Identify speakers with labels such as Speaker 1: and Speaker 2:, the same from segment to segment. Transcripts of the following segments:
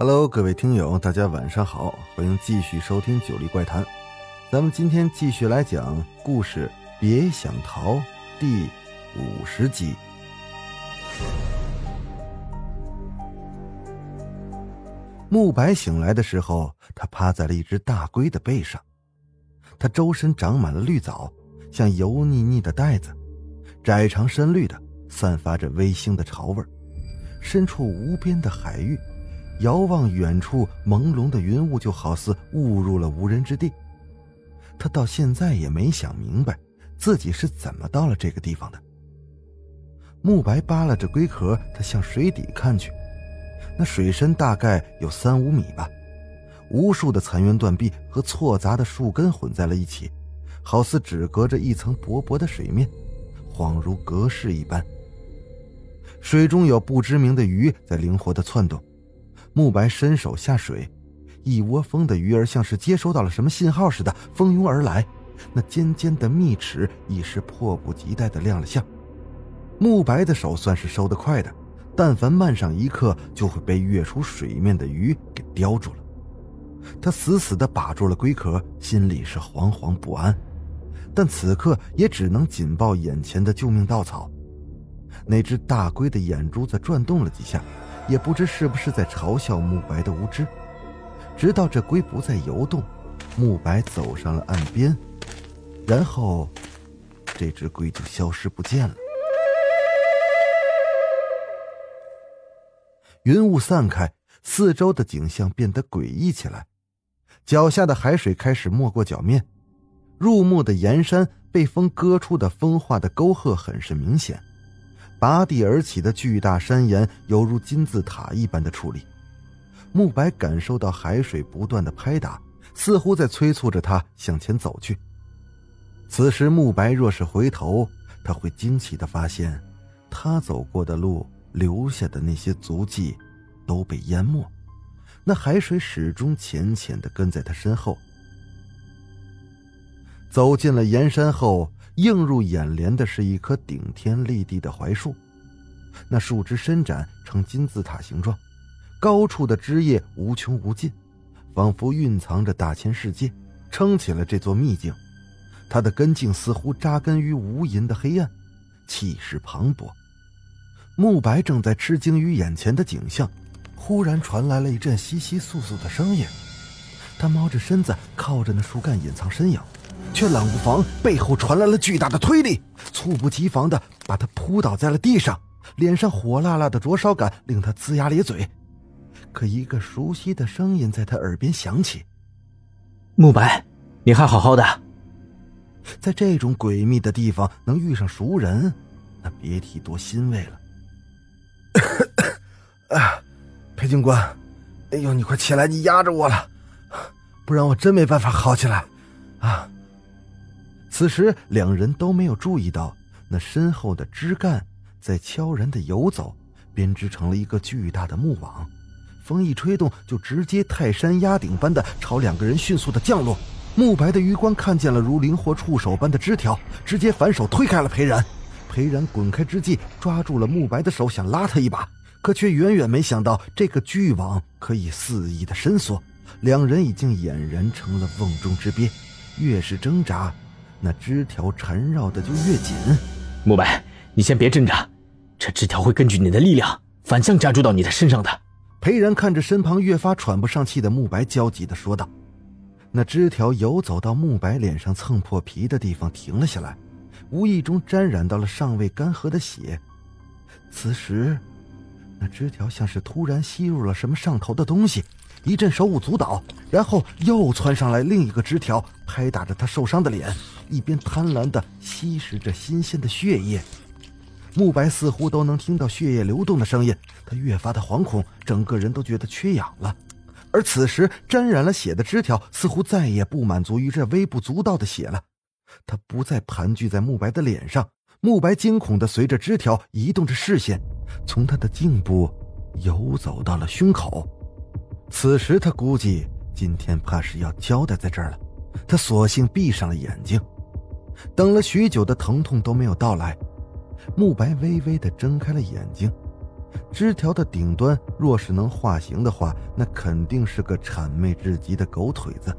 Speaker 1: Hello，各位听友，大家晚上好，欢迎继续收听《九黎怪谈》。咱们今天继续来讲故事，别想逃第五十集。慕白醒来的时候，他趴在了一只大龟的背上，它周身长满了绿藻，像油腻腻的袋子，窄长深绿的，散发着微腥的潮味身处无边的海域。遥望远处朦胧的云雾，就好似误入了无人之地。他到现在也没想明白自己是怎么到了这个地方的。慕白扒拉着龟壳，他向水底看去，那水深大概有三五米吧，无数的残垣断壁和错杂的树根混在了一起，好似只隔着一层薄薄的水面，恍如隔世一般。水中有不知名的鱼在灵活的窜动。慕白伸手下水，一窝蜂的鱼儿像是接收到了什么信号似的，蜂拥而来。那尖尖的密齿已是迫不及待的亮了相。慕白的手算是收得快的，但凡慢上一刻，就会被跃出水面的鱼给叼住了。他死死地把住了龟壳，心里是惶惶不安，但此刻也只能紧抱眼前的救命稻草。那只大龟的眼珠子转动了几下。也不知是不是在嘲笑慕白的无知，直到这龟不再游动，慕白走上了岸边，然后，这只龟就消失不见了。云雾散开，四周的景象变得诡异起来，脚下的海水开始没过脚面，入目的岩山被风割出的风化的沟壑很是明显。拔地而起的巨大山岩犹如金字塔一般的矗立，慕白感受到海水不断的拍打，似乎在催促着他向前走去。此时，慕白若是回头，他会惊奇的发现，他走过的路留下的那些足迹都被淹没，那海水始终浅浅的跟在他身后。走进了岩山后。映入眼帘的是一棵顶天立地的槐树，那树枝伸展成金字塔形状，高处的枝叶无穷无尽，仿佛蕴藏着大千世界，撑起了这座秘境。它的根茎似乎扎根于无垠的黑暗，气势磅礴。慕白正在吃惊于眼前的景象，忽然传来了一阵窸窸窣窣的声音。他猫着身子靠着那树干隐藏身影。却冷不防，背后传来了巨大的推力，猝不及防的把他扑倒在了地上，脸上火辣辣的灼烧感令他龇牙咧嘴。可一个熟悉的声音在他耳边响起：“
Speaker 2: 慕白，你还好好的？”
Speaker 1: 在这种诡秘的地方能遇上熟人，那别提多欣慰了。
Speaker 3: 啊，裴警官，哎呦，你快起来，你压着我了，不然我真没办法好起来。啊！
Speaker 1: 此时，两人都没有注意到那身后的枝干在悄然的游走，编织成了一个巨大的木网。风一吹动，就直接泰山压顶般的朝两个人迅速的降落。慕白的余光看见了如灵活触手般的枝条，直接反手推开了裴然。裴然滚开之际，抓住了慕白的手，想拉他一把，可却远远没想到这个巨网可以肆意的伸缩，两人已经俨然成了瓮中之鳖。越是挣扎。那枝条缠绕的就越紧，
Speaker 2: 慕白，你先别挣扎，这枝条会根据你的力量反向加注到你的身上的。
Speaker 1: 裴然看着身旁越发喘不上气的慕白，焦急的说道。那枝条游走到慕白脸上蹭破皮的地方停了下来，无意中沾染到了尚未干涸的血。此时，那枝条像是突然吸入了什么上头的东西。一阵手舞足蹈，然后又窜上来另一个枝条，拍打着他受伤的脸，一边贪婪地吸食着新鲜的血液。慕白似乎都能听到血液流动的声音，他越发的惶恐，整个人都觉得缺氧了。而此时沾染了血的枝条似乎再也不满足于这微不足道的血了，它不再盘踞在慕白的脸上。慕白惊恐的随着枝条移动着视线，从他的颈部游走到了胸口。此时他估计今天怕是要交代在这儿了，他索性闭上了眼睛。等了许久的疼痛都没有到来，慕白微微的睁开了眼睛。枝条的顶端若是能化形的话，那肯定是个谄媚至极的狗腿子。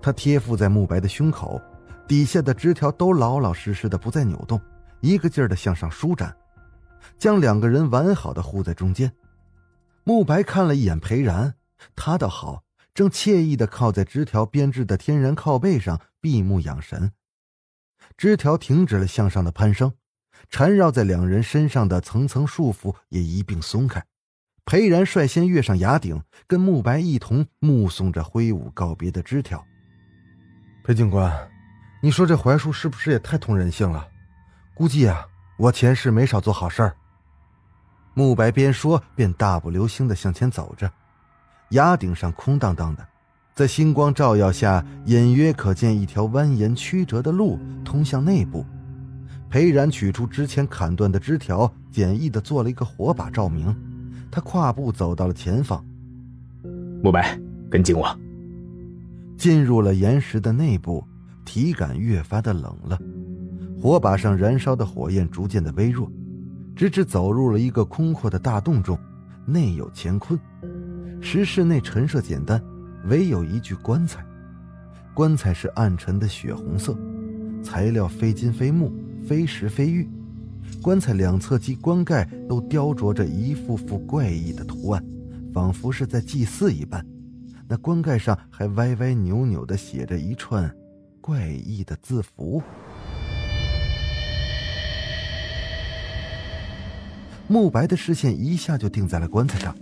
Speaker 1: 他贴附在慕白的胸口。底下的枝条都老老实实的不再扭动，一个劲儿的向上舒展，将两个人完好的护在中间。慕白看了一眼裴然，他倒好，正惬意的靠在枝条编织的天然靠背上闭目养神。枝条停止了向上的攀升，缠绕在两人身上的层层束缚也一并松开。裴然率先跃上崖顶，跟慕白一同目送着挥舞告别的枝条。
Speaker 3: 裴警官。你说这槐树是不是也太通人性了？估计啊，我前世没少做好事儿。
Speaker 1: 慕白边说边大步流星的向前走着，崖顶上空荡荡的，在星光照耀下，隐约可见一条蜿蜒曲折的路通向内部。裴然取出之前砍断的枝条，简易的做了一个火把照明。他跨步走到了前方。
Speaker 2: 慕白，跟紧我。
Speaker 1: 进入了岩石的内部。体感越发的冷了，火把上燃烧的火焰逐渐的微弱，直至走入了一个空阔的大洞中，内有乾坤。石室内陈设简单，唯有一具棺材。棺材是暗沉的血红色，材料非金非木，非石非玉。棺材两侧及棺盖都雕琢着一幅幅怪异的图案，仿佛是在祭祀一般。那棺盖上还歪歪扭扭的写着一串。怪异的字符，慕白的视线一下就定在了棺材上，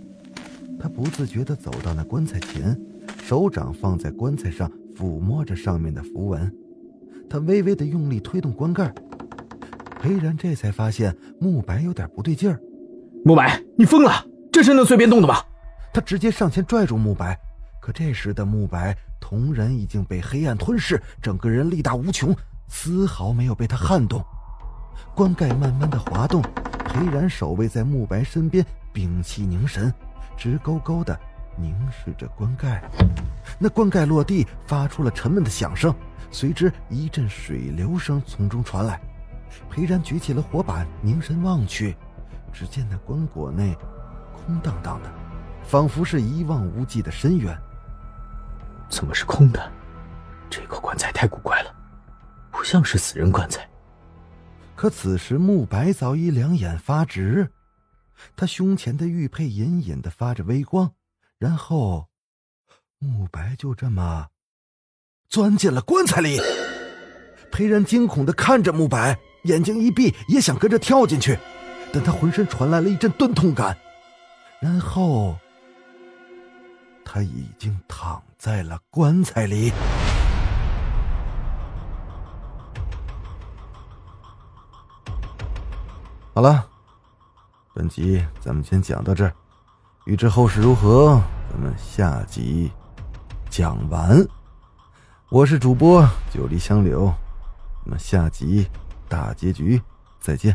Speaker 1: 他不自觉地走到那棺材前，手掌放在棺材上抚摸着上面的符文，他微微的用力推动棺盖，裴然这才发现慕白有点不对劲儿。
Speaker 2: 慕白，你疯了？这是能随便动的吗？
Speaker 1: 他直接上前拽住慕白。可这时的慕白同人已经被黑暗吞噬，整个人力大无穷，丝毫没有被他撼动。棺盖慢慢的滑动，裴然守卫在慕白身边，屏气凝神，直勾勾的凝视着棺盖。那棺盖落地，发出了沉闷的响声，随之一阵水流声从中传来。裴然举起了火把，凝神望去，只见那棺椁内空荡荡的，仿佛是一望无际的深渊。
Speaker 2: 怎么是空的？这个棺材太古怪了，不像是死人棺材。
Speaker 1: 可此时慕白早已两眼发直，他胸前的玉佩隐隐的发着微光，然后，慕白就这么钻进了棺材里。裴然惊恐的看着慕白，眼睛一闭，也想跟着跳进去，但他浑身传来了一阵钝痛感，然后。他已经躺在了棺材里。好了，本集咱们先讲到这儿，欲知后事如何，咱们下集讲完。我是主播九黎香柳，我们下集大结局再见。